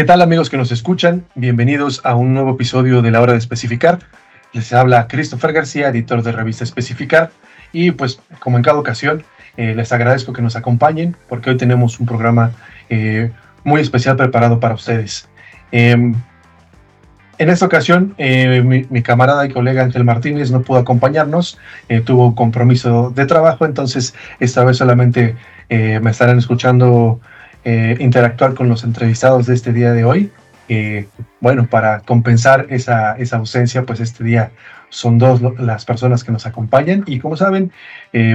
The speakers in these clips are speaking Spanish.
¿Qué tal amigos que nos escuchan? Bienvenidos a un nuevo episodio de La Hora de Especificar. Les habla Christopher García, editor de revista Especificar. Y pues como en cada ocasión, eh, les agradezco que nos acompañen porque hoy tenemos un programa eh, muy especial preparado para ustedes. Em, en esta ocasión, eh, mi, camarada y colega Ángel Martínez no pudo acompañarnos, tuvo un compromiso de trabajo, entonces esta vez solamente me estarán escuchando interactuar con los entrevistados de este día de hoy. bueno, para compensar esa, ausencia, pues este día son dos las personas que nos acompañan y como saben,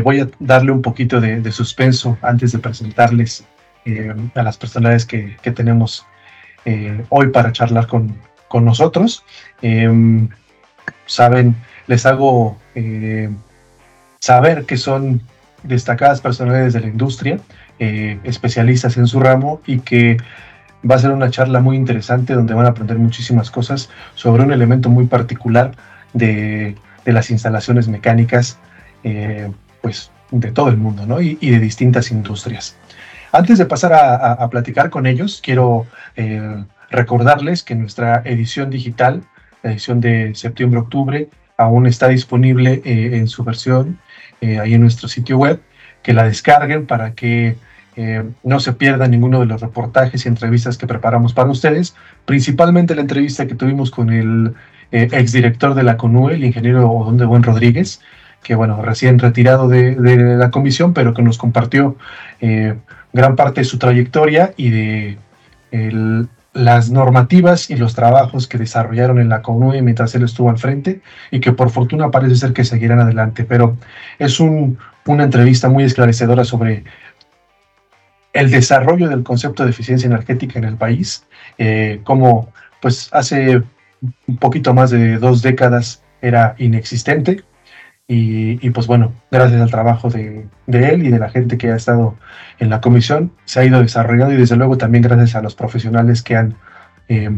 voy a darle un poquito de, suspenso antes de presentarles a las personalidades que, que tenemos hoy para charlar con, con nosotros. Em, saben, les hago eh, saber que son destacadas personalidades de la industria, eh, especialistas en su ramo y que va a ser una charla muy interesante donde van a aprender muchísimas cosas sobre un elemento muy particular de, las instalaciones mecánicas, eh, pues de todo el mundo, ¿no? Y, de distintas industrias. Antes de pasar a, platicar con ellos, quiero Recordarles que nuestra edición digital, la edición de septiembre-octubre, aún está disponible eh, en su versión eh, ahí en nuestro sitio web, que la descarguen para que eh, no se pierda ninguno de los reportajes y entrevistas que preparamos para ustedes, principalmente la entrevista que tuvimos con el exdirector de la CONUE, el ingeniero Odón de Buen Rodríguez, que bueno, recién retirado de, la comisión, pero que nos compartió gran parte de su trayectoria y de las normativas y los trabajos que desarrollaron en la CONUE mientras él estuvo al frente y que por fortuna parece ser que seguirán adelante. Pero es una entrevista muy esclarecedora sobre el desarrollo del concepto de eficiencia energética en el país, eh, como pues hace un poquito más de dos décadas era inexistente. Y, pues bueno, gracias al trabajo de, él y de la gente que ha estado en la comisión, se ha ido desarrollando y desde luego también gracias a los profesionales que han eh,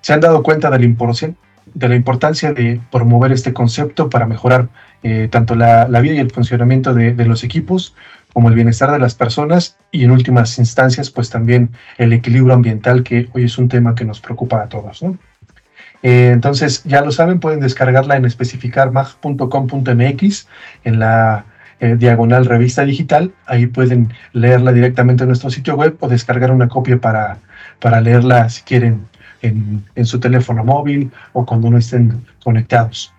se han dado cuenta de la, de la importancia de promover este concepto para mejorar eh, tanto la, vida y el funcionamiento de, de, los equipos como el bienestar de las personas y en últimas instancias pues también el equilibrio ambiental que hoy es un tema que nos preocupa a todos. ¿no? Eh, entonces, ya lo saben, pueden descargarla en especificarmag.com.mx en la eh, diagonal revista digital. Ahí pueden leerla directamente en nuestro sitio web o descargar una copia para, para leerla si quieren en, su teléfono móvil o cuando no estén conectados.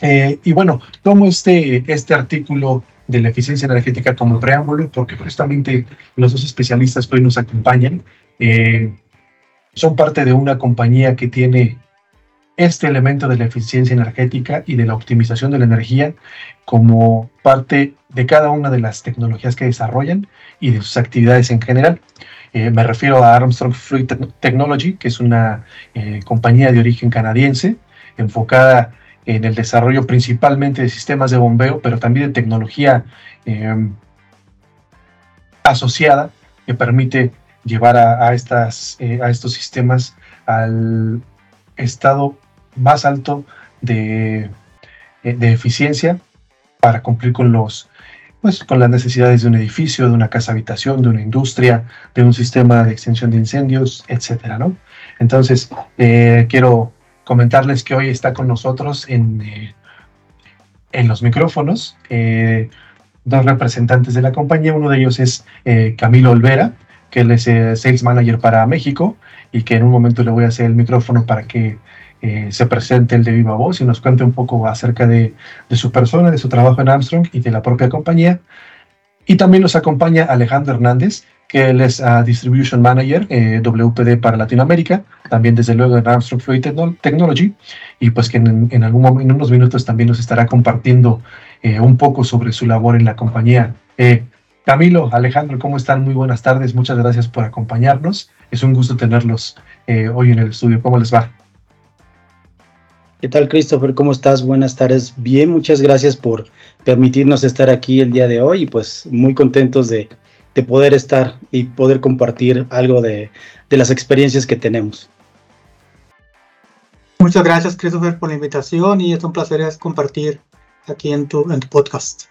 Eh, y bueno, tomo este, este artículo de la eficiencia energética como preámbulo porque justamente los dos especialistas que hoy nos acompañan son parte de una compañía que tiene este elemento de la eficiencia energética y de la optimización de la energía como parte de cada una de las tecnologías que desarrollan y de sus actividades en general. Eh, me refiero a Armstrong Fluid Technology, que es una eh, compañía de origen canadiense enfocada en el desarrollo principalmente de sistemas de bombeo, pero también de tecnología em, asociada que permite llevar a, estas, eh, a estos sistemas al estado más alto de, eh, de eficiencia para cumplir con los pues con las necesidades de un edificio, de una casa habitación, de una industria, de un sistema de extinción de incendios, etcétera, ¿no? Entonces, eh, quiero comentarles que hoy está con nosotros en, eh, en los micrófonos dos representantes de la compañía. Uno de ellos es Camilo Olvera, que él es Sales Manager para México y que en un momento le voy a hacer el micrófono para que eh, se presente el de viva voz y nos cuente un poco acerca de, su persona, de su trabajo en Armstrong y de la propia compañía. Y también nos acompaña Alejandro Hernández, que él es uh, Distribution Manager eh, WPD para Latinoamérica, también desde luego en Armstrong Fluid Technology, y pues que en, algún momento, en unos minutos también nos estará compartiendo eh, un poco sobre su labor en la compañía. Camilo, Alejandro, ¿cómo están? Muy buenas tardes, muchas gracias por acompañarnos. Es un gusto tenerlos hoy en el estudio. ¿Cómo les va? ¿Qué tal, Christopher? ¿Cómo estás? Buenas tardes. Bien, muchas gracias por permitirnos estar aquí el día de hoy y pues muy contentos de, poder estar y poder compartir algo de, las experiencias que tenemos. Muchas gracias, Christopher, por la invitación y es un placer compartir aquí en tu, en tu podcast.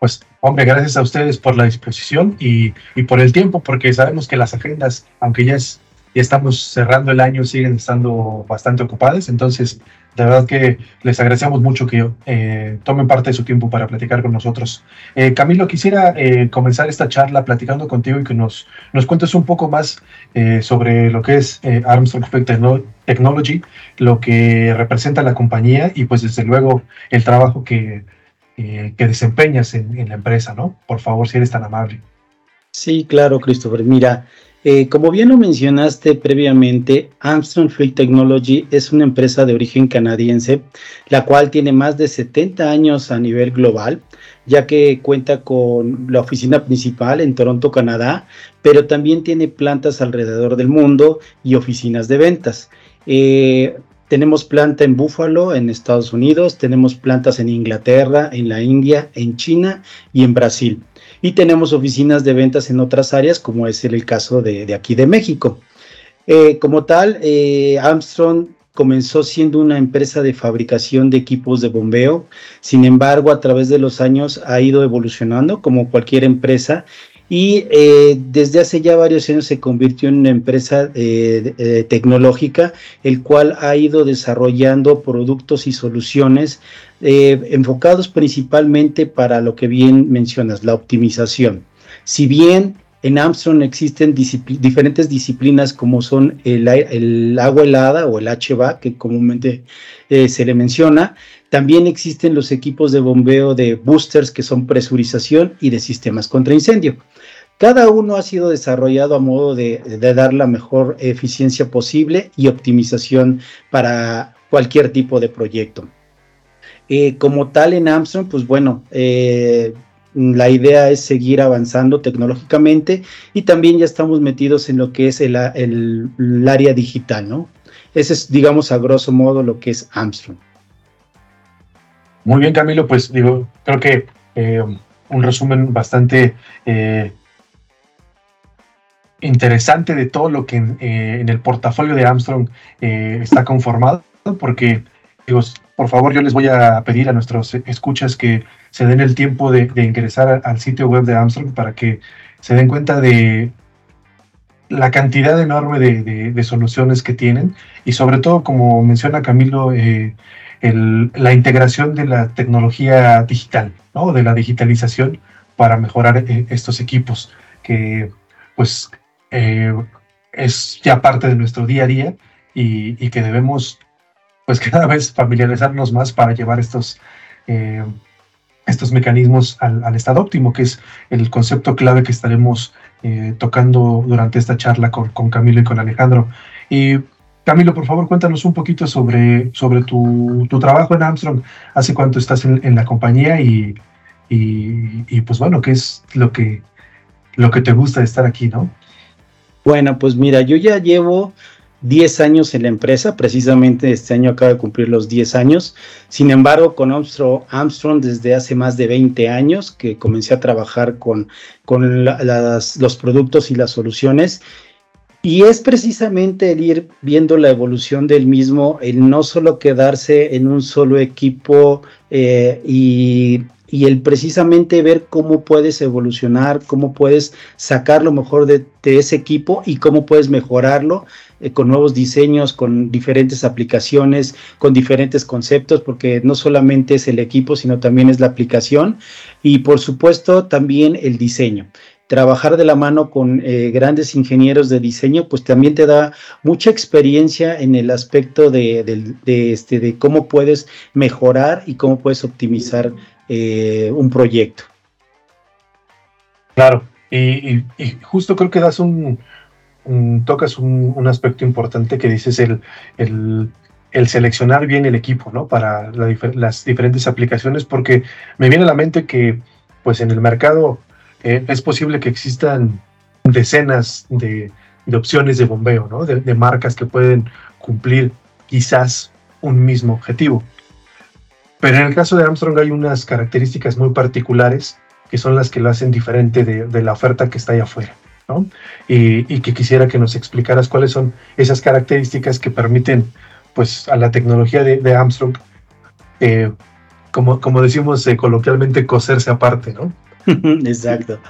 pues, hombre, gracias a ustedes por la disposición y, y por el tiempo, porque sabemos que las agendas, aunque ya, es, ya estamos cerrando el año, siguen estando bastante ocupadas. Entonces, de verdad que les agradecemos mucho que eh, tomen parte de su tiempo para platicar con nosotros. Eh, Camilo, quisiera eh, comenzar esta charla platicando contigo y que nos, nos cuentes un poco más sobre lo que es Armstrong Technology, lo que representa la compañía y pues desde luego el trabajo que, que desempeñas en, en la empresa, ¿no? Por favor, si eres tan amable. Sí, claro, Christopher. Mira, eh, como bien lo mencionaste previamente, Armstrong Fleet Technology es una empresa de origen canadiense, la cual tiene más de 70 años a nivel global, ya que cuenta con la oficina principal en Toronto, Canadá, pero también tiene plantas alrededor del mundo y oficinas de ventas. Eh, tenemos planta en Buffalo, en Estados Unidos, tenemos plantas en Inglaterra, en la India, en China y en Brasil y tenemos oficinas de ventas en otras áreas, como es el caso de, aquí de México. Eh, como tal, eh, Armstrong comenzó siendo una empresa de fabricación de equipos de bombeo, sin embargo, a través de los años ha ido evolucionando como cualquier empresa y eh, desde hace ya varios años se convirtió en una empresa tecnológica, el cual ha ido desarrollando productos y soluciones eh, enfocados principalmente para lo que bien mencionas, la optimización. Si bien en Armstrong existen diferentes disciplinas como son el, agua helada o el HVAC, que comúnmente eh, se le menciona, también existen los equipos de bombeo de boosters que son presurización y de sistemas contra incendio. Cada uno ha sido desarrollado a modo de dar la mejor eficiencia posible y optimización para cualquier tipo de proyecto. Eh, como tal en Armstrong, pues bueno, eh, la idea es seguir avanzando tecnológicamente y también ya estamos metidos en lo que es el, área digital, ¿no? Ese es, digamos, a grosso modo lo que es Armstrong. Muy bien, Camilo, pues digo, creo que eh, un resumen bastante interesante de todo lo que en, en el portafolio de Armstrong está conformado, porque digo, por favor, yo les voy a pedir a nuestros escuchas que se den el tiempo de, ingresar al sitio web de Armstrong para que se den cuenta de la cantidad enorme de, soluciones que tienen. Y sobre todo, como menciona Camilo, eh, la integración de la tecnología digital, ¿no? de la digitalización para mejorar eh, estos equipos que pues eh, es ya parte de nuestro día a día y, que debemos pues cada vez familiarizarnos más para llevar estos, eh, estos mecanismos al, estado óptimo, que es el concepto clave que estaremos tocando durante esta charla con, Camilo y con Alejandro. Y Camilo, por favor, cuéntanos un poquito sobre, sobre tu, trabajo en Armstrong, hace cuánto estás en, la compañía y, y, pues bueno, qué es lo que, lo que te gusta de estar aquí, ¿no? Bueno, pues mira, yo ya llevo 10 años en la empresa, precisamente este año acaba de cumplir los 10 años. Sin embargo, con Armstrong, desde hace más de 20 años que comencé a trabajar con, con los productos y las soluciones. Y es precisamente el ir viendo la evolución del mismo, el no solo quedarse en un solo equipo eh, y el precisamente ver cómo puedes evolucionar, cómo puedes sacar lo mejor de, ese equipo y cómo puedes mejorarlo eh, con nuevos diseños, con diferentes aplicaciones, con diferentes conceptos, porque no solamente es el equipo, sino también es la aplicación. Y por supuesto también el diseño trabajar de la mano con eh, grandes ingenieros de diseño, pues también te da mucha experiencia en el aspecto de, este, de cómo puedes mejorar y cómo puedes optimizar eh, un proyecto. Claro, y, justo creo que das un, tocas un, aspecto importante que dices el, el, seleccionar bien el equipo, ¿no? Para las diferentes aplicaciones, porque me viene a la mente que, pues en el mercado eh, es posible que existan decenas de, opciones de bombeo, ¿no? de marcas que pueden cumplir quizás un mismo objetivo. Pero en el caso de Armstrong hay unas características muy particulares que son las que lo hacen diferente de, la oferta que está allá afuera. ¿no? Y, que quisiera que nos explicaras cuáles son esas características que permiten pues, a la tecnología de, Armstrong eh, como, decimos eh, coloquialmente, coserse aparte, ¿no? Exacto.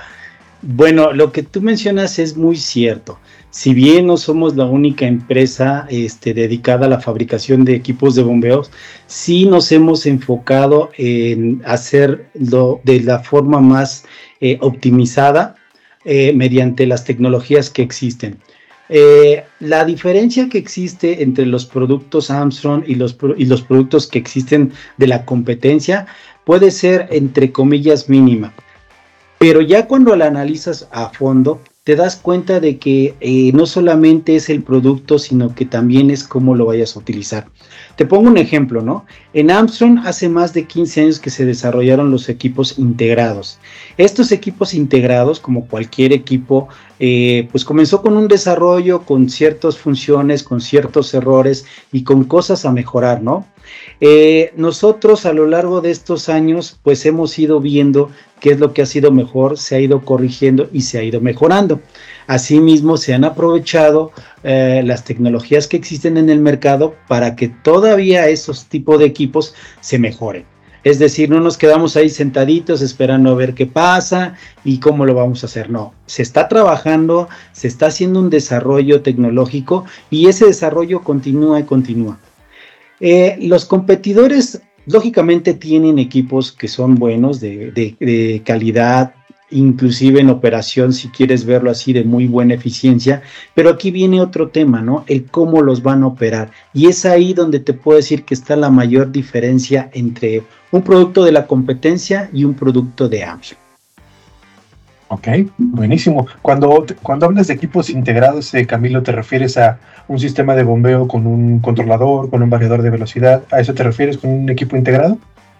Bueno, lo que tú mencionas es muy cierto. Si bien no somos la única empresa este, dedicada a la fabricación de equipos de bombeos, sí nos hemos enfocado en hacerlo de la forma más eh, optimizada eh, mediante las tecnologías que existen. Eh, la diferencia que existe entre los productos Armstrong y los, y los productos que existen de la competencia puede ser, entre comillas, mínima. Pero ya cuando la analizas a fondo, te das cuenta de que eh, no solamente es el producto, sino que también es cómo lo vayas a utilizar. Te pongo un ejemplo, ¿no? En Armstrong hace más de 15 años que se desarrollaron los equipos integrados. Estos equipos integrados, como cualquier equipo, eh, pues comenzó con un desarrollo, con ciertas funciones, con ciertos errores y con cosas a mejorar, ¿no? Eh, nosotros a lo largo de estos años, pues hemos ido viendo qué es lo que ha sido mejor, se ha ido corrigiendo y se ha ido mejorando. Asimismo, se han aprovechado eh, las tecnologías que existen en el mercado para que todavía esos tipos de equipos se mejoren. Es decir, no nos quedamos ahí sentaditos esperando a ver qué pasa y cómo lo vamos a hacer. No, se está trabajando, se está haciendo un desarrollo tecnológico y ese desarrollo continúa y continúa. Eh, los competidores, lógicamente, tienen equipos que son buenos, de, calidad, inclusive en operación, si quieres verlo así, de muy buena eficiencia. Pero aquí viene otro tema, ¿no? El cómo los van a operar. Y es ahí donde te puedo decir que está la mayor diferencia entre un producto de la competencia y un producto de Amazon. Ok, buenísimo. Cuando, cuando hablas de equipos integrados, eh, Camilo, ¿te refieres a un sistema de bombeo con un controlador, con un variador de velocidad? ¿A eso te refieres con un equipo integrado?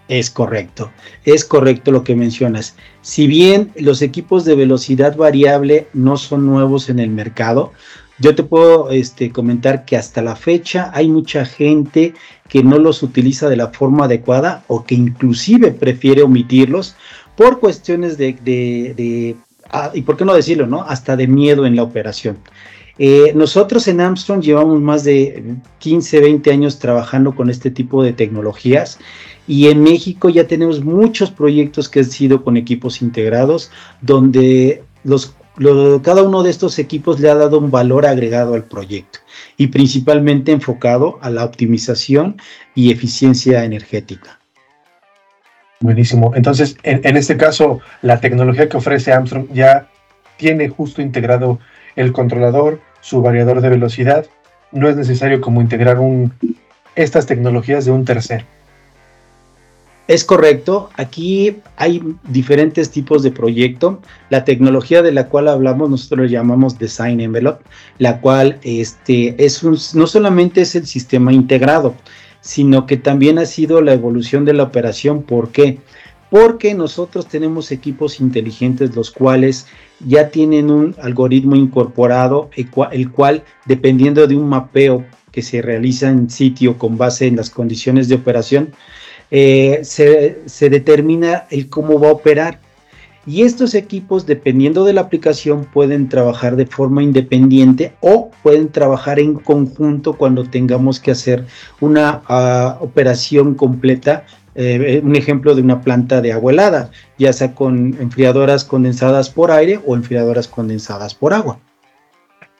Es correcto, es correcto lo que mencionas. Si bien los equipos de velocidad variable no son nuevos en el mercado, yo te puedo este, comentar que hasta la fecha hay mucha gente que no los utiliza de la forma adecuada o que inclusive prefiere omitirlos por cuestiones de, ah, y por qué no decirlo, ¿no? Hasta de miedo en la operación. Eh, nosotros en Armstrong llevamos más de 15, 20 años trabajando con este tipo de tecnologías y en México ya tenemos muchos proyectos que han sido con equipos integrados donde cada uno de estos equipos le ha dado un valor agregado al proyecto y principalmente enfocado a la optimización y eficiencia energética. Buenísimo. Entonces, en, este caso, la tecnología que ofrece Armstrong ya tiene justo integrado el controlador, su variador de velocidad. No es necesario como integrar un, estas tecnologías de un tercero. Es correcto, aquí hay diferentes tipos de proyecto. La tecnología de la cual hablamos, nosotros lo llamamos Design Envelope, la cual este, es no solamente es el sistema integrado, sino que también ha sido la evolución de la operación. ¿Por qué? Porque nosotros tenemos equipos inteligentes los cuales ya tienen un algoritmo incorporado, el cual, dependiendo de un mapeo que se realiza en sitio con base en las condiciones de operación, eh, se, se determina el cómo va a operar. Y estos equipos, dependiendo de la aplicación, pueden trabajar de forma independiente o pueden trabajar en conjunto cuando tengamos que hacer una ah, operación completa. Eh, un ejemplo de una planta de agua helada, ya sea con enfriadoras condensadas por aire o enfriadoras condensadas por agua.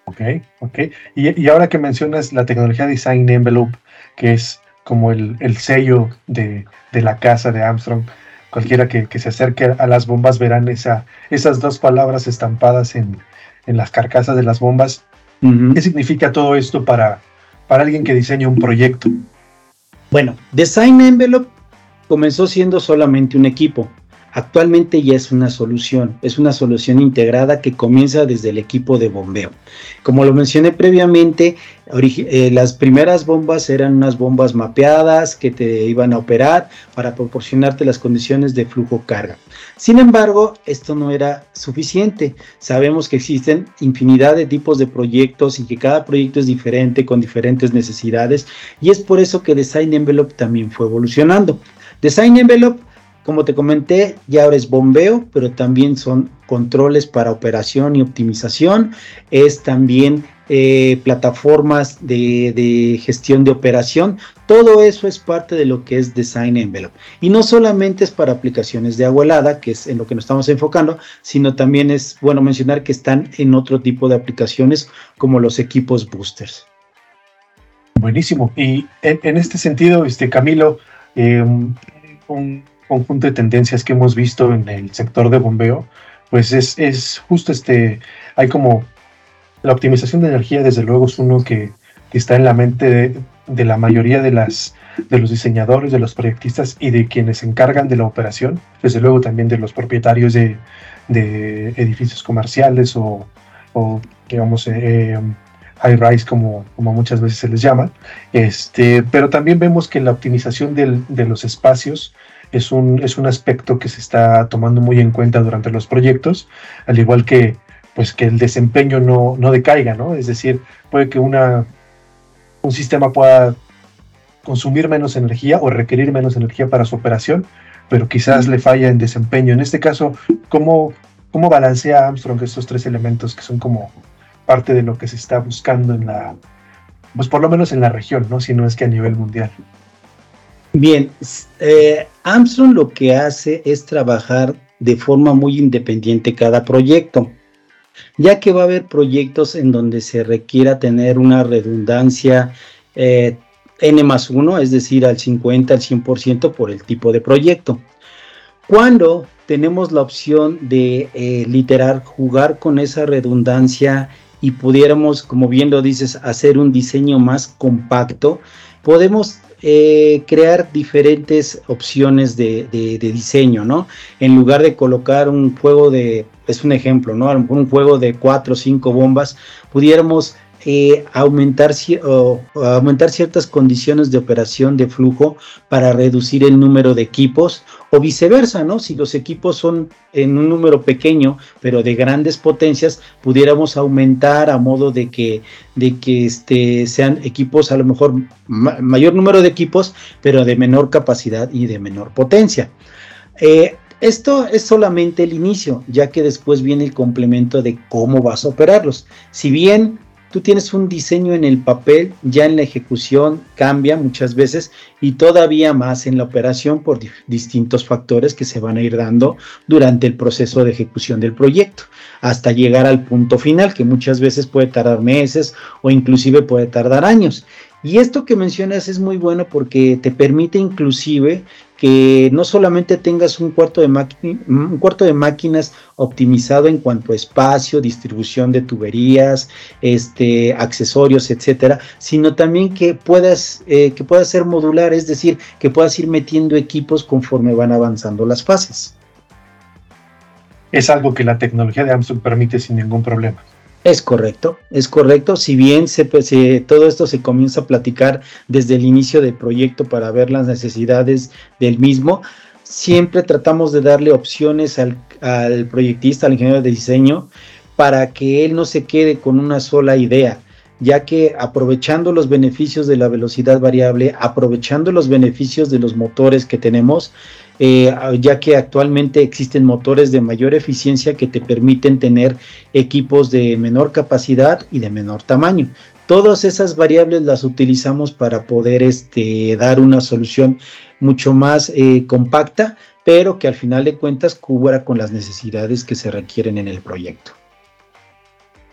Ok, ok. Y, ahora que mencionas la tecnología Design Envelope, que es como el, sello de, de la casa de Armstrong, cualquiera que, se acerque a las bombas verán esa, esas dos palabras estampadas en, las carcasas de las bombas. ¿Qué significa todo esto para, para alguien que diseña un proyecto? Bueno, Design Envelope comenzó siendo solamente un equipo. Actualmente ya es una solución, es una solución integrada que comienza desde el equipo de bombeo. Como lo mencioné previamente, eh, las primeras bombas eran unas bombas mapeadas que te iban a operar para proporcionarte las condiciones de flujo carga. Sin embargo, esto no era suficiente. Sabemos que existen infinidad de tipos de proyectos y que cada proyecto es diferente con diferentes necesidades y es por eso que Design Envelope también fue evolucionando. Design Envelope como te comenté, ya ahora es bombeo, pero también son controles para operación y optimización, es también eh, plataformas de, gestión de operación, todo eso es parte de lo que es Design Envelope. Y no solamente es para aplicaciones de agua helada, que es en lo que nos estamos enfocando, sino también es bueno mencionar que están en otro tipo de aplicaciones como los equipos boosters. Buenísimo. Y en, este sentido, este Camilo, un conjunto de tendencias que hemos visto en el sector de bombeo, pues es, es justo este, hay como la optimización de energía, desde luego, es uno que, está en la mente de, la mayoría de, las, de los diseñadores, de los proyectistas y de quienes se encargan de la operación, desde luego también de los propietarios de, edificios comerciales o, digamos, eh, high rise como, como muchas veces se les llama. Este, pero también vemos que la optimización de los espacios es un, es un aspecto que se está tomando muy en cuenta durante los proyectos, al igual que pues que el desempeño no, no decaiga, ¿no? Es decir, puede que una, un sistema pueda consumir menos energía o requerir menos energía para su operación, pero quizás le falla en desempeño. En este caso, ¿cómo, cómo balancea Armstrong estos tres elementos que son como parte de lo que se está buscando en la, pues por lo menos en la región, ¿no? Si no es que a nivel mundial. Bien, eh, Armstrong lo que hace es trabajar de forma muy independiente cada proyecto ya que va a haber proyectos en donde se requiera tener una redundancia eh, N más 1, es decir, al 50, al 100% por el tipo de proyecto. Cuando tenemos la opción de eh, literal jugar con esa redundancia y pudiéramos, como bien lo dices, hacer un diseño más compacto, podemos eh, crear diferentes opciones de, diseño, ¿no? En lugar de colocar un juego de, es un ejemplo, ¿no? Un juego de cuatro o cinco bombas, pudiéramos eh, aumentar, ciertas condiciones de operación de flujo para reducir el número de equipos o viceversa, ¿no? Si los equipos son en un número pequeño, pero de grandes potencias, pudiéramos aumentar a modo de que, de que este, sean equipos, a lo mejor mayor número de equipos, pero de menor capacidad y de menor potencia. Eh, esto es solamente el inicio, ya que después viene el complemento de cómo vas a operarlos. Si bien tú tienes un diseño en el papel, ya en la ejecución cambia muchas veces y todavía más en la operación por distintos factores que se van a ir dando durante el proceso de ejecución del proyecto, hasta llegar al punto final, que muchas veces puede tardar meses o inclusive puede tardar años. Y esto que mencionas es muy bueno porque te permite inclusive que no solamente tengas un cuarto de, un cuarto de máquinas optimizado en cuanto a espacio, distribución de tuberías, este, accesorios, etcétera, sino también que puedas, eh, que puedas ser modular, es decir, que puedas ir metiendo equipos conforme van avanzando las fases. Es algo que la tecnología de Amazon permite sin ningún problema. Es correcto, es correcto. Si bien se, todo esto se comienza a platicar desde el inicio del proyecto para ver las necesidades del mismo, siempre tratamos de darle opciones al proyectista, al ingeniero de diseño, para que él no se quede con una sola idea ya que aprovechando los beneficios de la velocidad variable, aprovechando los beneficios de los motores que tenemos, eh, ya que actualmente existen motores de mayor eficiencia que te permiten tener equipos de menor capacidad y de menor tamaño. Todas esas variables las utilizamos para poder este, dar una solución mucho más eh, compacta, pero que al final de cuentas cubra con las necesidades que se requieren en el proyecto.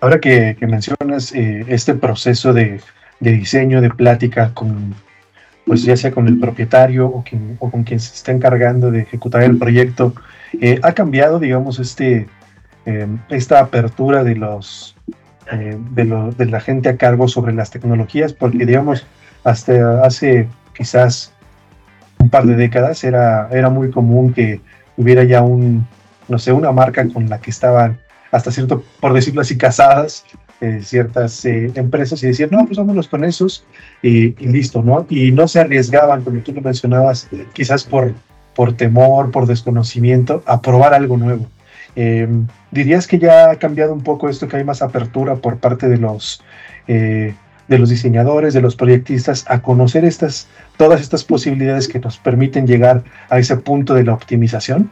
Ahora que, mencionas eh, este proceso de, de, diseño, de plática con, pues ya sea con el propietario o, con quien se está encargando de ejecutar el proyecto, eh, ha cambiado, digamos, este, eh, esta apertura de los eh, de, la gente a cargo sobre las tecnologías, porque digamos, hasta hace quizás un par de décadas era, era muy común que hubiera ya un, no sé, una marca con la que estaban hasta cierto, por decirlo así, casadas eh, ciertas eh, empresas y decían, no, pues vámonos con esos y, listo, ¿no? Y no se arriesgaban, como tú lo mencionabas, quizás por, por temor, por desconocimiento, a probar algo nuevo. ¿Dirías que ya ha cambiado un poco esto, que hay más apertura por parte de los, eh, de los diseñadores, de los proyectistas, a conocer estas, todas estas posibilidades que nos permiten llegar a ese punto de la optimización?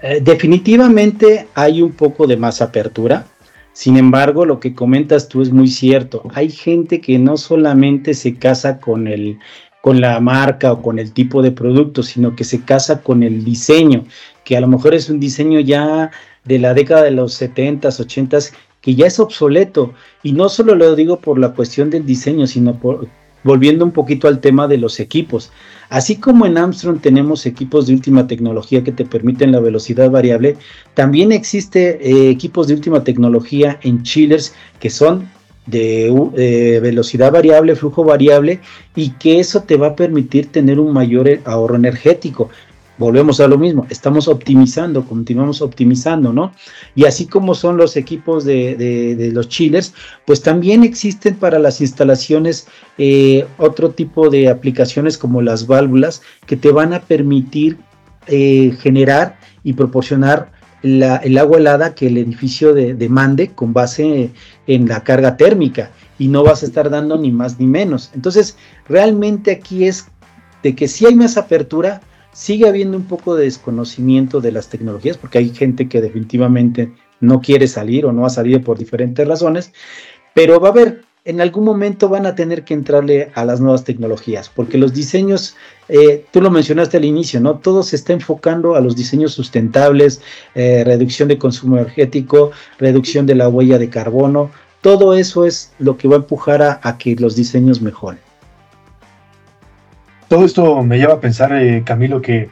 Eh, definitivamente hay un poco de más apertura. Sin embargo, lo que comentas tú es muy cierto. Hay gente que no solamente se casa con el con la marca o con el tipo de producto, sino que se casa con el diseño, que a lo mejor es un diseño ya de la década de los 70s, 80s, que ya es obsoleto. Y no solo lo digo por la cuestión del diseño, sino por, volviendo un poquito al tema de los equipos. Así como en Armstrong tenemos equipos de última tecnología que te permiten la velocidad variable, también existe eh, equipos de última tecnología en chillers que son de eh, velocidad variable, flujo variable y que eso te va a permitir tener un mayor eh, ahorro energético volvemos a lo mismo, estamos optimizando, continuamos optimizando, ¿no? Y así como son los equipos de, los chillers, pues también existen para las instalaciones eh, otro tipo de aplicaciones como las válvulas que te van a permitir eh, generar y proporcionar el agua helada que el edificio demande con base en la carga térmica y no vas a estar dando ni más ni menos. Entonces, realmente aquí es de que si hay más apertura, sigue habiendo un poco de desconocimiento de las tecnologías, porque hay gente que definitivamente no quiere salir o no ha salido por diferentes razones, pero va a haber, en algún momento van a tener que entrarle a las nuevas tecnologías, porque los diseños, eh, tú lo mencionaste al inicio, ¿no? Todo se está enfocando a los diseños sustentables, eh, reducción de consumo energético, reducción de la huella de carbono, todo eso es lo que va a empujar a que los diseños mejoren. Todo esto me lleva a pensar, eh, Camilo, que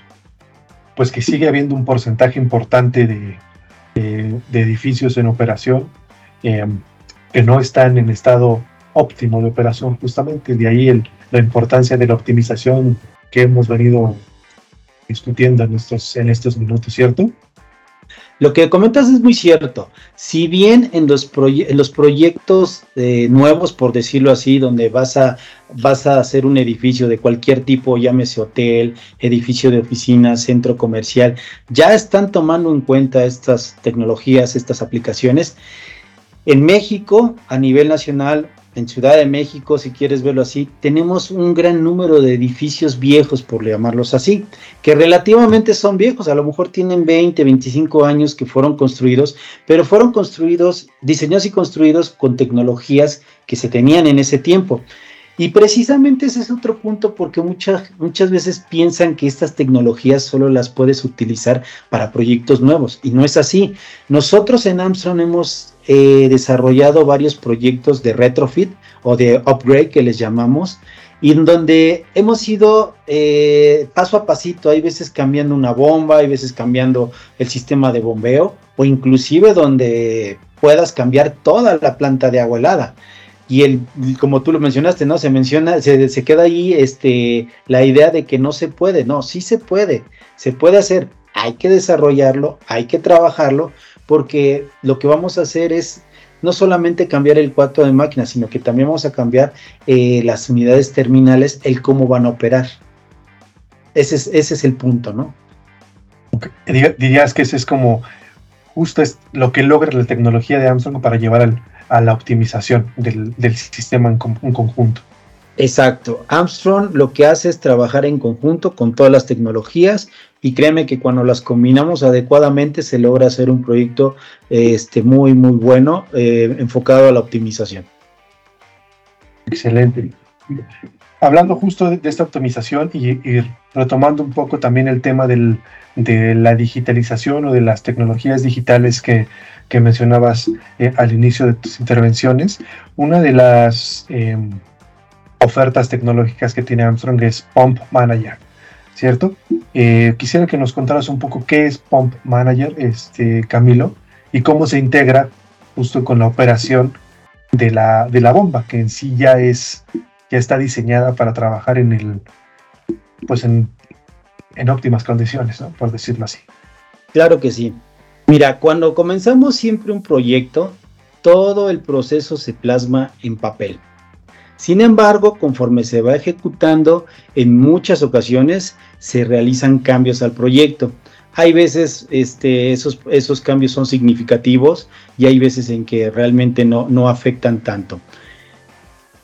pues que sigue habiendo un porcentaje importante de, edificios en operación eh, que no están en estado óptimo de operación, justamente de ahí la importancia de la optimización que hemos venido discutiendo en estos, en estos minutos, ¿cierto? Lo que comentas es muy cierto. Si bien en los, los proyectos eh, nuevos, por decirlo así, donde vas a, vas a hacer un edificio de cualquier tipo, llámese hotel, edificio de oficinas, centro comercial, ya están tomando en cuenta estas tecnologías, estas aplicaciones. En México, a nivel nacional, en Ciudad de México, si quieres verlo así, tenemos un gran número de edificios viejos, por llamarlos así, que relativamente son viejos, a lo mejor tienen 20, 25 años que fueron construidos, pero fueron construidos, diseñados y construidos con tecnologías que se tenían en ese tiempo. Y precisamente ese es otro punto porque muchas, muchas veces piensan que estas tecnologías solo las puedes utilizar para proyectos nuevos y no es así. Nosotros en Armstrong hemos eh, desarrollado varios proyectos de retrofit o de upgrade que les llamamos y en donde hemos ido eh, paso a pasito, hay veces cambiando una bomba, hay veces cambiando el sistema de bombeo o inclusive donde puedas cambiar toda la planta de agua helada y el, como tú lo mencionaste, ¿no? Se menciona, se, se, queda ahí este, la idea de que no se puede, no, sí se puede, se puede hacer, hay que desarrollarlo, hay que trabajarlo, porque lo que vamos a hacer es no solamente cambiar el cuarto de máquina, sino que también vamos a cambiar eh, las unidades terminales, el cómo van a operar. Ese es, ese es el punto, ¿no? Dirías que ese es como justo es lo que logra la tecnología de Amazon para llevar al, a la optimización del, sistema en, conjunto. Exacto. Armstrong lo que hace es trabajar en conjunto con todas las tecnologías y créeme que cuando las combinamos adecuadamente se logra hacer un proyecto este, muy, muy bueno eh, enfocado a la optimización. Excelente. Hablando justo de, esta optimización y, retomando un poco también el tema de la digitalización o de las tecnologías digitales que, que mencionabas eh, al inicio de tus intervenciones, una de las em, ofertas tecnológicas que tiene Armstrong es Pump Manager, ¿cierto? Eh, quisiera que nos contaras un poco qué es Pump Manager, este, Camilo, y cómo se integra justo con la operación de la, de la bomba, que en sí ya es, ya está diseñada para trabajar en el, pues en, en óptimas condiciones, ¿no? por decirlo así. Claro que sí. Mira, cuando comenzamos siempre un proyecto, todo el proceso se plasma en papel. Sin embargo, conforme se va ejecutando, en muchas ocasiones se realizan cambios al proyecto. Hay veces este, esos, esos cambios son significativos y hay veces en que realmente no, no afectan tanto.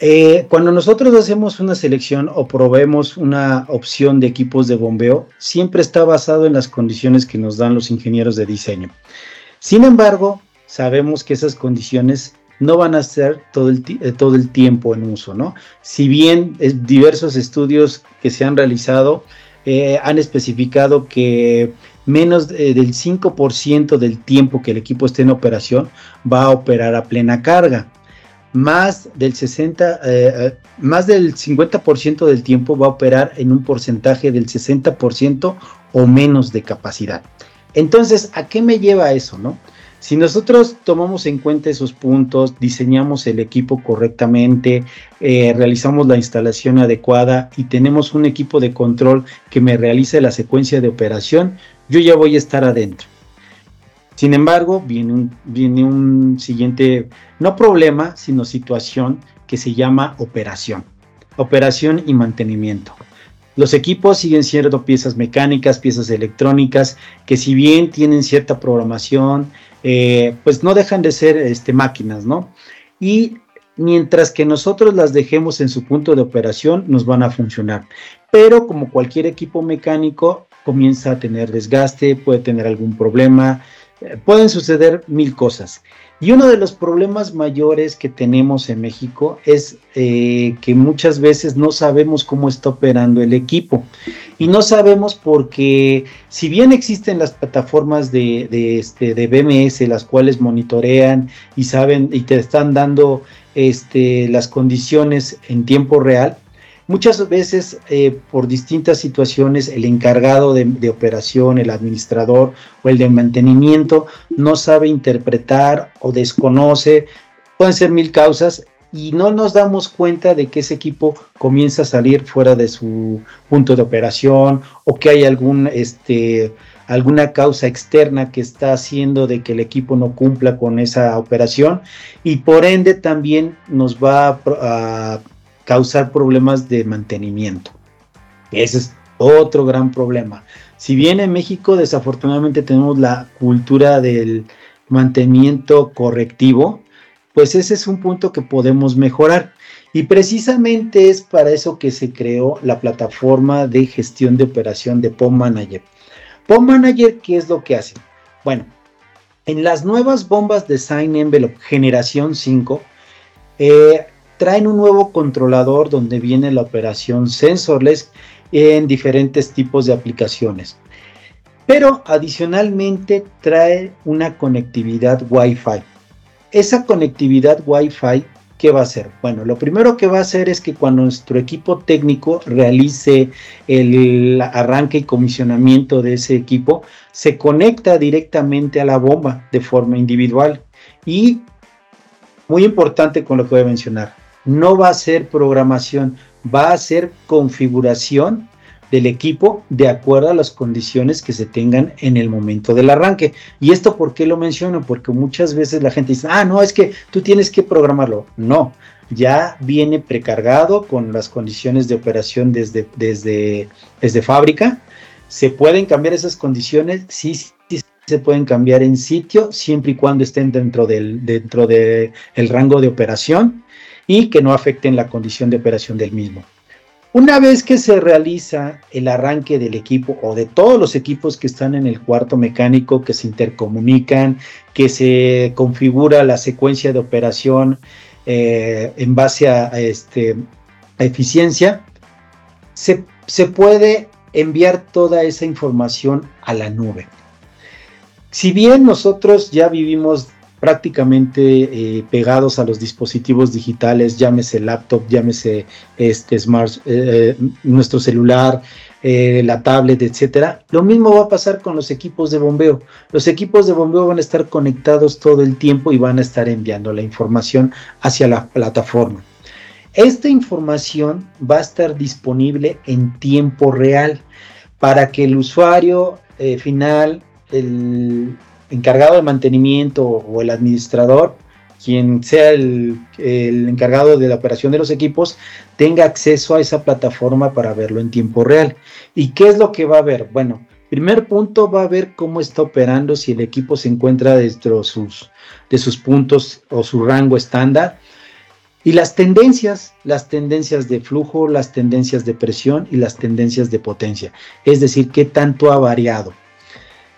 Eh, cuando nosotros hacemos una selección o probemos una opción de equipos de bombeo, siempre está basado en las condiciones que nos dan los ingenieros de diseño. Sin embargo, sabemos que esas condiciones no van a ser todo el, eh, tiempo en uso, ¿no? Si bien diversos estudios que se han realizado eh, han especificado que menos del 5% del tiempo que el equipo esté en operación va a operar a plena carga más del 60, eh, eh, más del 50% del tiempo va a operar en un porcentaje del 60% o menos de capacidad. Entonces, ¿a qué me lleva eso, no? Si nosotros tomamos en cuenta esos puntos, diseñamos el equipo correctamente, eh, realizamos la instalación adecuada y tenemos un equipo de control que me realice la secuencia de operación, yo ya voy a estar adentro. Sin embargo, viene un, viene siguiente, no problema, sino situación que se llama operación. Operación y mantenimiento. Los equipos siguen siendo piezas mecánicas, piezas electrónicas, que si bien tienen cierta programación, eh, pues no dejan de ser este, máquinas, ¿no? Y mientras que nosotros las dejemos en su punto de operación, nos van a funcionar. Pero como cualquier equipo mecánico, comienza a tener desgaste, puede tener algún problema, pueden suceder mil cosas. Y uno de los problemas mayores que tenemos en México es eh, que muchas veces no sabemos cómo está operando el equipo. Y no sabemos porque si bien existen las plataformas de, este, de BMS, las cuales monitorean y saben y te están dando este, las condiciones en tiempo real, Muchas veces eh, por distintas situaciones el encargado de, operación, el administrador o el de mantenimiento no sabe interpretar o desconoce, pueden ser mil causas y no nos damos cuenta de que ese equipo comienza a salir fuera de su punto de operación o que hay algún este alguna causa externa que está haciendo de que el equipo no cumpla con esa operación y por ende también nos va a causar problemas de mantenimiento. Ese es otro gran problema. Si bien en México desafortunadamente tenemos la cultura del mantenimiento correctivo, pues ese es un punto que podemos mejorar. Y precisamente es para eso que se creó la plataforma de gestión de operación de POM Manager. POM Manager, ¿qué es lo que hace? Bueno, en las nuevas bombas Design Envelope generación 5, eh, traen un nuevo controlador donde viene la operación sensorless en diferentes tipos de aplicaciones. Pero adicionalmente trae una conectividad Wi-Fi. Esa conectividad Wi-Fi, ¿qué va a hacer? Bueno, lo primero que va a hacer es que cuando nuestro equipo técnico realice el arranque y comisionamiento de ese equipo, se conecta directamente a la bomba de forma individual. Y muy importante con lo que voy a mencionar, no va a ser programación, va a ser configuración del equipo de acuerdo a las condiciones que se tengan en el momento del arranque. ¿Y esto por qué lo menciono? Porque muchas veces la gente dice, ah, no, es que tú tienes que programarlo. No, ya viene precargado con las condiciones de operación desde, desde, desde fábrica. ¿Se pueden cambiar esas condiciones? Sí, sí, se pueden cambiar en sitio, siempre y cuando estén dentro del, dentro del rango de operación y que no afecten la condición de operación del mismo. Una vez que se realiza el arranque del equipo o de todos los equipos que están en el cuarto mecánico, que se intercomunican, que se configura la secuencia de operación eh, en base a, este, eficiencia, se, se puede enviar toda esa información a la nube. Si bien nosotros ya vivimos prácticamente eh, pegados a los dispositivos digitales, llámese laptop, llámese este smart, eh, nuestro celular, eh, la tablet, etcétera. Lo mismo va a pasar con los equipos de bombeo. Los equipos de bombeo van a estar conectados todo el tiempo y van a estar enviando la información hacia la plataforma. Esta información va a estar disponible en tiempo real para que el usuario final, el, encargado de mantenimiento o el administrador, quien sea el, encargado de la operación de los equipos, tenga acceso a esa plataforma para verlo en tiempo real. ¿Y qué es lo que va a ver? Bueno, primer punto va a ver cómo está operando, si el equipo se encuentra dentro sus, de sus puntos o su rango estándar. Y las tendencias, las tendencias de flujo, las tendencias de presión y las tendencias de potencia. Es decir, qué tanto ha variado.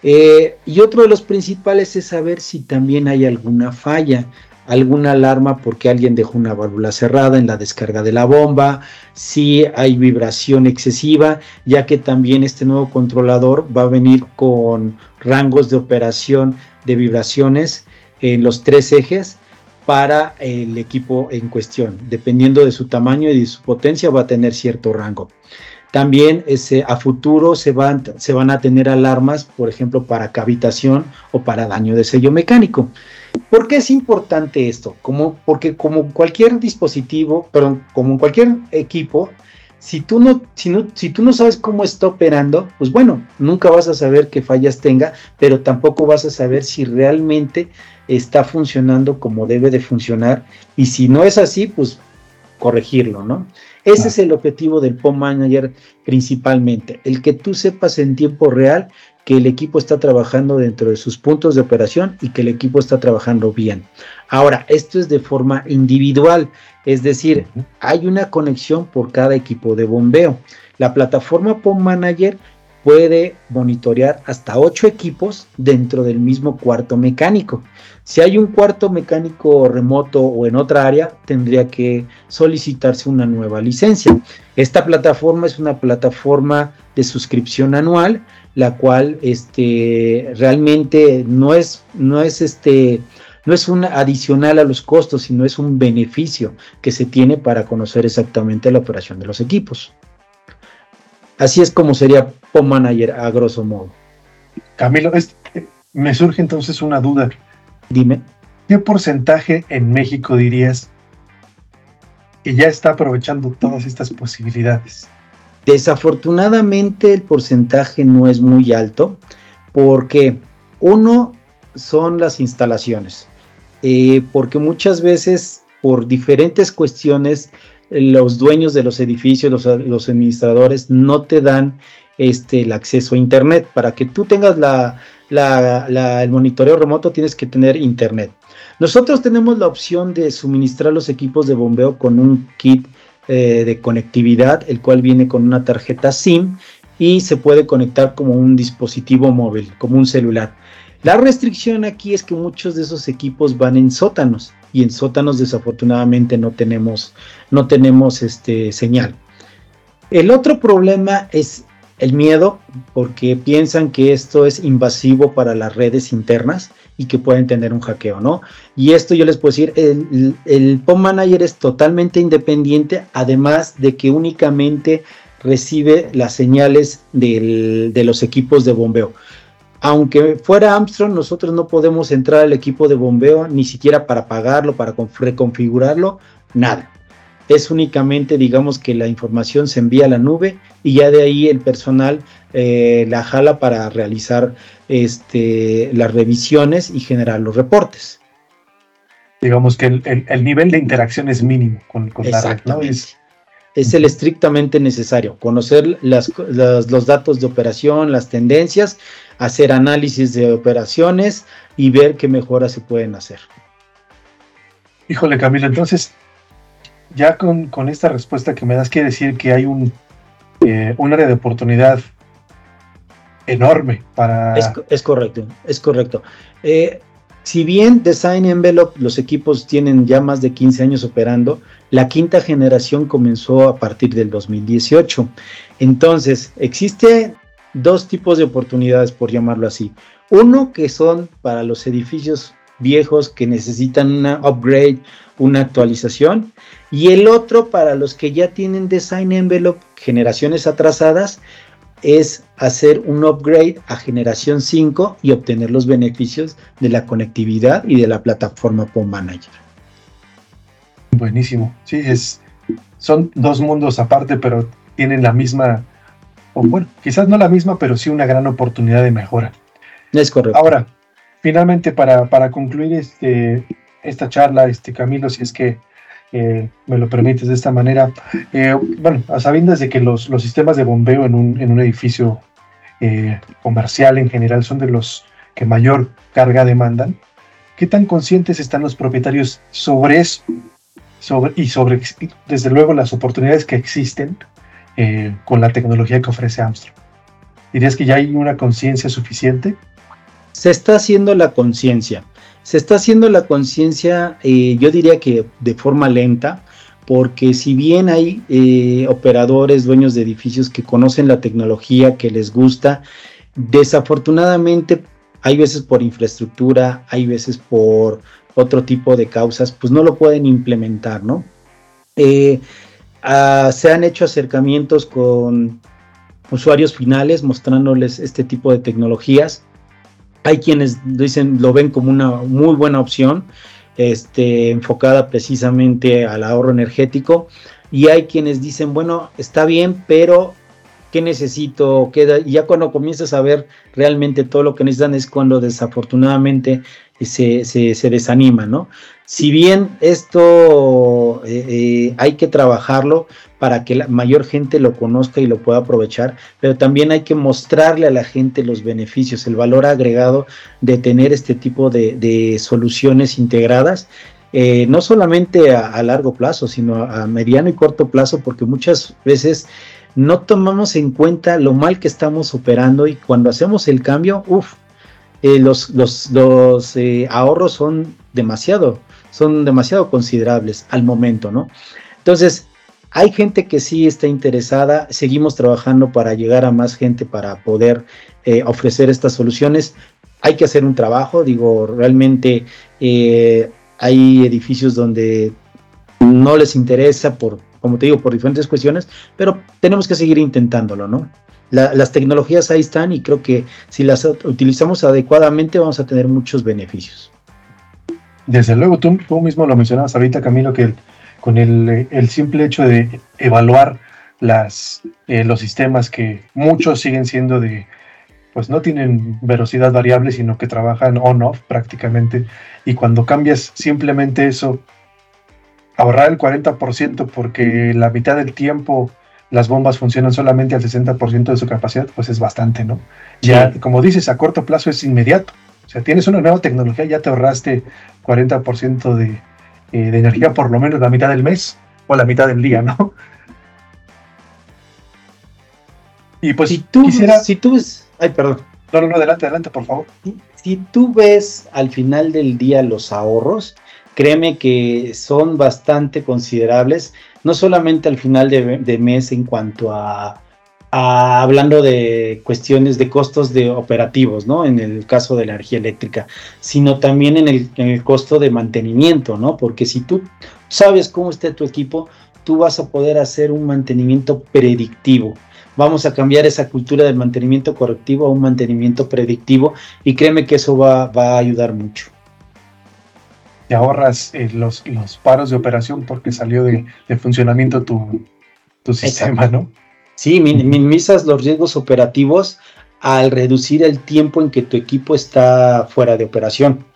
Eh, y otro de los principales es saber si también hay alguna falla, alguna alarma porque alguien dejó una válvula cerrada en la descarga de la bomba, si hay vibración excesiva, ya que también este nuevo controlador va a venir con rangos de operación de vibraciones en los tres ejes para el equipo en cuestión. Dependiendo de su tamaño y de su potencia va a tener cierto rango. También ese, a futuro se van, a tener alarmas, por ejemplo, para cavitación o para daño de sello mecánico. ¿Por qué es importante esto? Como, porque como cualquier dispositivo, perdón, como cualquier equipo, si tú, no, si tú no sabes cómo está operando, pues bueno, nunca vas a saber qué fallas tenga, pero tampoco vas a saber si realmente está funcionando como debe de funcionar. Y si no es así, pues corregirlo, ¿no? Ese es el objetivo del POM Manager principalmente, el que tú sepas en tiempo real que el equipo está trabajando dentro de sus puntos de operación y que el equipo está trabajando bien. Ahora, esto es de forma individual, es decir, hay una conexión por cada equipo de bombeo. La plataforma POM Manager puede monitorear hasta ocho equipos dentro del mismo cuarto mecánico. Si hay un cuarto mecánico remoto o en otra área, tendría que solicitarse una nueva licencia. Esta plataforma es una plataforma de suscripción anual, la cual este, realmente no es, no es este, no es un adicional a los costos, sino es un beneficio que se tiene para conocer exactamente la operación de los equipos. Así es como sería POM Manager a grosso modo. Camilo, me surge entonces una duda. Dime. ¿Qué porcentaje en México dirías que ya está aprovechando todas estas posibilidades? Desafortunadamente el porcentaje no es muy alto porque uno son las instalaciones, eh, porque muchas veces por diferentes cuestiones los dueños de los edificios, los, los administradores no te dan este, el acceso a Internet. Para que tú tengas la, el monitoreo remoto tienes que tener Internet. Nosotros tenemos la opción de suministrar los equipos de bombeo con un kit eh, de conectividad, el cual viene con una tarjeta SIM y se puede conectar como un dispositivo móvil, como un celular. La restricción aquí es que muchos de esos equipos van en sótanos y en sótanos desafortunadamente no tenemos, no tenemos este, señal. El otro problema es el miedo porque piensan que esto es invasivo para las redes internas y que pueden tener un hackeo, ¿no? Y esto yo les puedo decir, el, el POM Manager es totalmente independiente, además de que únicamente recibe las señales de los equipos de bombeo. Aunque fuera Armstrong, nosotros no podemos entrar al equipo de bombeo ni siquiera para pagarlo, para reconfigurarlo, nada es únicamente, digamos, que la información se envía a la nube y ya de ahí el personal eh, la jala para realizar este, las revisiones y generar los reportes. Digamos que el, nivel de interacción es mínimo con, la red, ¿no? Es, es el estrictamente necesario, conocer los datos de operación, las tendencias, hacer análisis de operaciones y ver qué mejoras se pueden hacer. Híjole, Camilo, entonces ya con, esta respuesta que me das, quiere decir que hay un, eh, un área de oportunidad enorme para... Es, correcto, es correcto. Eh, si bien Design Envelope, los equipos tienen ya más de 15 años operando, la quinta generación comenzó a partir del 2018. Entonces, existe dos tipos de oportunidades, por llamarlo así. Uno que son para los edificios viejos que necesitan una upgrade, una actualización, y el otro para los que ya tienen Design Envelope, generaciones atrasadas, es hacer un upgrade a generación 5 y obtener los beneficios de la conectividad y de la plataforma POM Manager. Buenísimo. Sí, es, son dos mundos aparte, pero tienen la misma, o bueno, quizás no la misma, pero sí una gran oportunidad de mejora. Es correcto. Ahora, finalmente, para, para concluir este, esta charla, este Camilo, si es que eh, me lo permites de esta manera. Eh, bueno, a sabiendas de que los, sistemas de bombeo en un, edificio eh, comercial en general son de los que mayor carga demandan, ¿qué tan conscientes están los propietarios sobre eso? sobre, y sobre, desde luego, las oportunidades que existen con la tecnología que ofrece Armstrong. ¿Dirías que ya hay una conciencia suficiente? Se está haciendo la conciencia. Se está haciendo la conciencia, eh, yo diría que de forma lenta, porque si bien hay eh, operadores, dueños de edificios que conocen la tecnología, que les gusta, desafortunadamente hay veces por infraestructura, hay veces por otro tipo de causas, pues no lo pueden implementar, ¿no? Eh, se han hecho acercamientos con usuarios finales mostrándoles este tipo de tecnologías. Hay quienes dicen lo ven como una muy buena opción, este, enfocada precisamente al ahorro energético. Y hay quienes dicen, bueno, está bien, pero ¿qué necesito? ¿Qué y ya cuando comienzas a ver realmente todo lo que necesitan es cuando desafortunadamente se, se, desanima, ¿no? Si bien esto eh, eh, hay que trabajarlo para que la mayor gente lo conozca y lo pueda aprovechar, pero también hay que mostrarle a la gente los beneficios, el valor agregado de tener este tipo de, soluciones integradas eh, no solamente a, largo plazo, sino a, mediano y corto plazo, porque muchas veces no tomamos en cuenta lo mal que estamos operando y cuando hacemos el cambio, uff, eh, los, los, eh, ahorros son demasiado, son demasiado considerables al momento, ¿no? Entonces, hay gente que sí está interesada, seguimos trabajando para llegar a más gente para poder eh, ofrecer estas soluciones. Hay que hacer un trabajo, digo, realmente hay edificios donde no les interesa por, como te digo, por diferentes cuestiones, pero tenemos que seguir intentándolo, ¿no? las tecnologías ahí están y creo que si las utilizamos adecuadamente vamos a tener muchos beneficios. Desde luego, tú, mismo lo mencionabas ahorita, Camilo, que con el, simple hecho de evaluar las, eh, los sistemas que muchos siguen siendo de, pues no tienen velocidad variable, sino que trabajan on-off prácticamente, y cuando cambias simplemente eso, ahorrar el 40% porque la mitad del tiempo las bombas funcionan solamente al 60% de su capacidad, pues es bastante, ¿no? Ya, como dices, a corto plazo es inmediato. O sea, tienes una nueva tecnología, ya te ahorraste 40% de, eh, de energía por lo menos la mitad del mes o la mitad del día, ¿no? Y pues si tú, quisiera... Si tú ves... Ay, perdón. No, no, no, adelante, adelante, por favor. Si tú ves al final del día los ahorros, créeme que son bastante considerables no solamente al final de, mes en cuanto a, hablando de cuestiones de costos de operativos, ¿no? En el caso de la energía eléctrica, sino también en el, en el costo de mantenimiento, ¿no? Porque si tú sabes cómo está tu equipo, tú vas a poder hacer un mantenimiento predictivo. Vamos a cambiar esa cultura del mantenimiento correctivo a un mantenimiento predictivo y créeme que eso va, va a ayudar mucho te ahorras eh, los, los paros de operación porque salió de, funcionamiento tu, tu sistema, ¿no? Sí, minimizas los riesgos operativos al reducir el tiempo en que tu equipo está fuera de operación.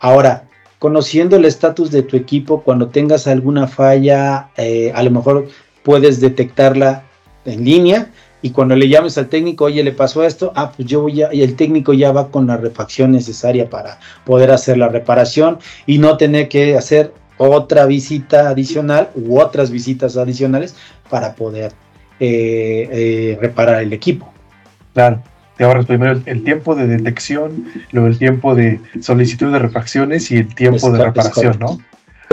Ahora, conociendo el estatus de tu equipo, cuando tengas alguna falla, eh, a lo mejor puedes detectarla en línea y cuando le llames al técnico, oye, le pasó esto, ah, pues yo voy a, y el técnico ya va con la refacción necesaria para poder hacer la reparación y no tener que hacer otra visita adicional u otras visitas adicionales para poder eh, eh, reparar el equipo. Claro, te ahorras primero el, tiempo de detección, luego el tiempo de solicitud de refacciones y el tiempo de reparación, ¿no?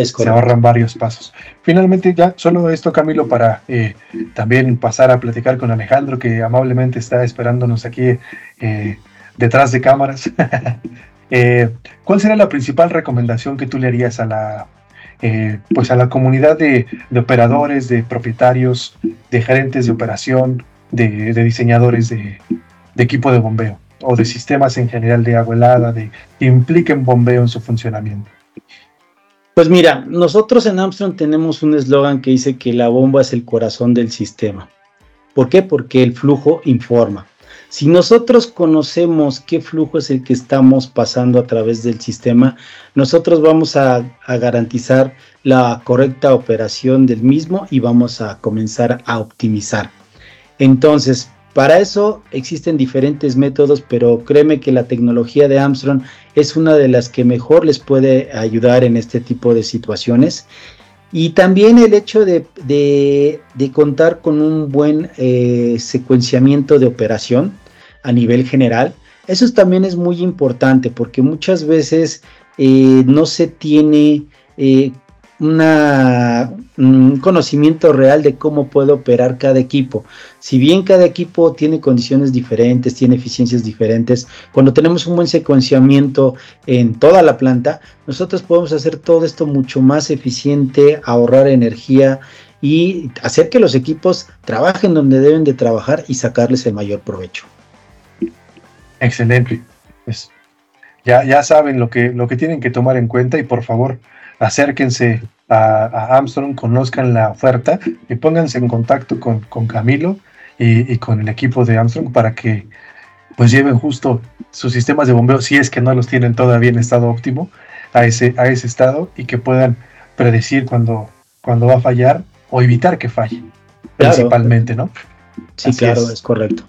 se ahorran varios pasos. Finalmente, ya solo esto, Camilo, para eh, también pasar a platicar con Alejandro, que amablemente está esperándonos aquí eh, detrás de cámaras. Eh, ¿Cuál será la principal recomendación que tú le harías a la, pues a la comunidad de, operadores, de propietarios, de gerentes de operación, de, diseñadores de, de, equipo de bombeo o de sistemas en general de agua helada, de que impliquen bombeo en su funcionamiento? Pues mira, nosotros en Armstrong tenemos un eslogan que dice que la bomba es el corazón del sistema. ¿Por qué? Porque el flujo informa. Si nosotros conocemos qué flujo es el que estamos pasando a través del sistema, nosotros vamos a, garantizar la correcta operación del mismo y vamos a comenzar a optimizar. Entonces, para eso existen diferentes métodos, pero créeme que la tecnología de Armstrong es una de las que mejor les puede ayudar en este tipo de situaciones. Y también el hecho de, contar con un buen eh, secuenciamiento de operación a nivel general, eso también es muy importante porque muchas veces eh, no se tiene eh, un conocimiento real de cómo puede operar cada equipo. Si bien cada equipo tiene condiciones diferentes, tiene eficiencias diferentes, cuando tenemos un buen secuenciamiento en toda la planta, nosotros podemos hacer todo esto mucho más eficiente, ahorrar energía y hacer que los equipos trabajen donde deben de trabajar y sacarles el mayor provecho. Excelente. Pues ya, ya saben lo que, lo que tienen que tomar en cuenta y por favor acérquense a, Armstrong, conozcan la oferta y pónganse en contacto con, Camilo y, con el equipo de Armstrong para que pues lleven justo sus sistemas de bombeo, si es que no los tienen todavía en estado óptimo, a ese, a ese estado y que puedan predecir cuando, cuando va a fallar o evitar que falle, principalmente, ¿no? Sí, claro, es correcto.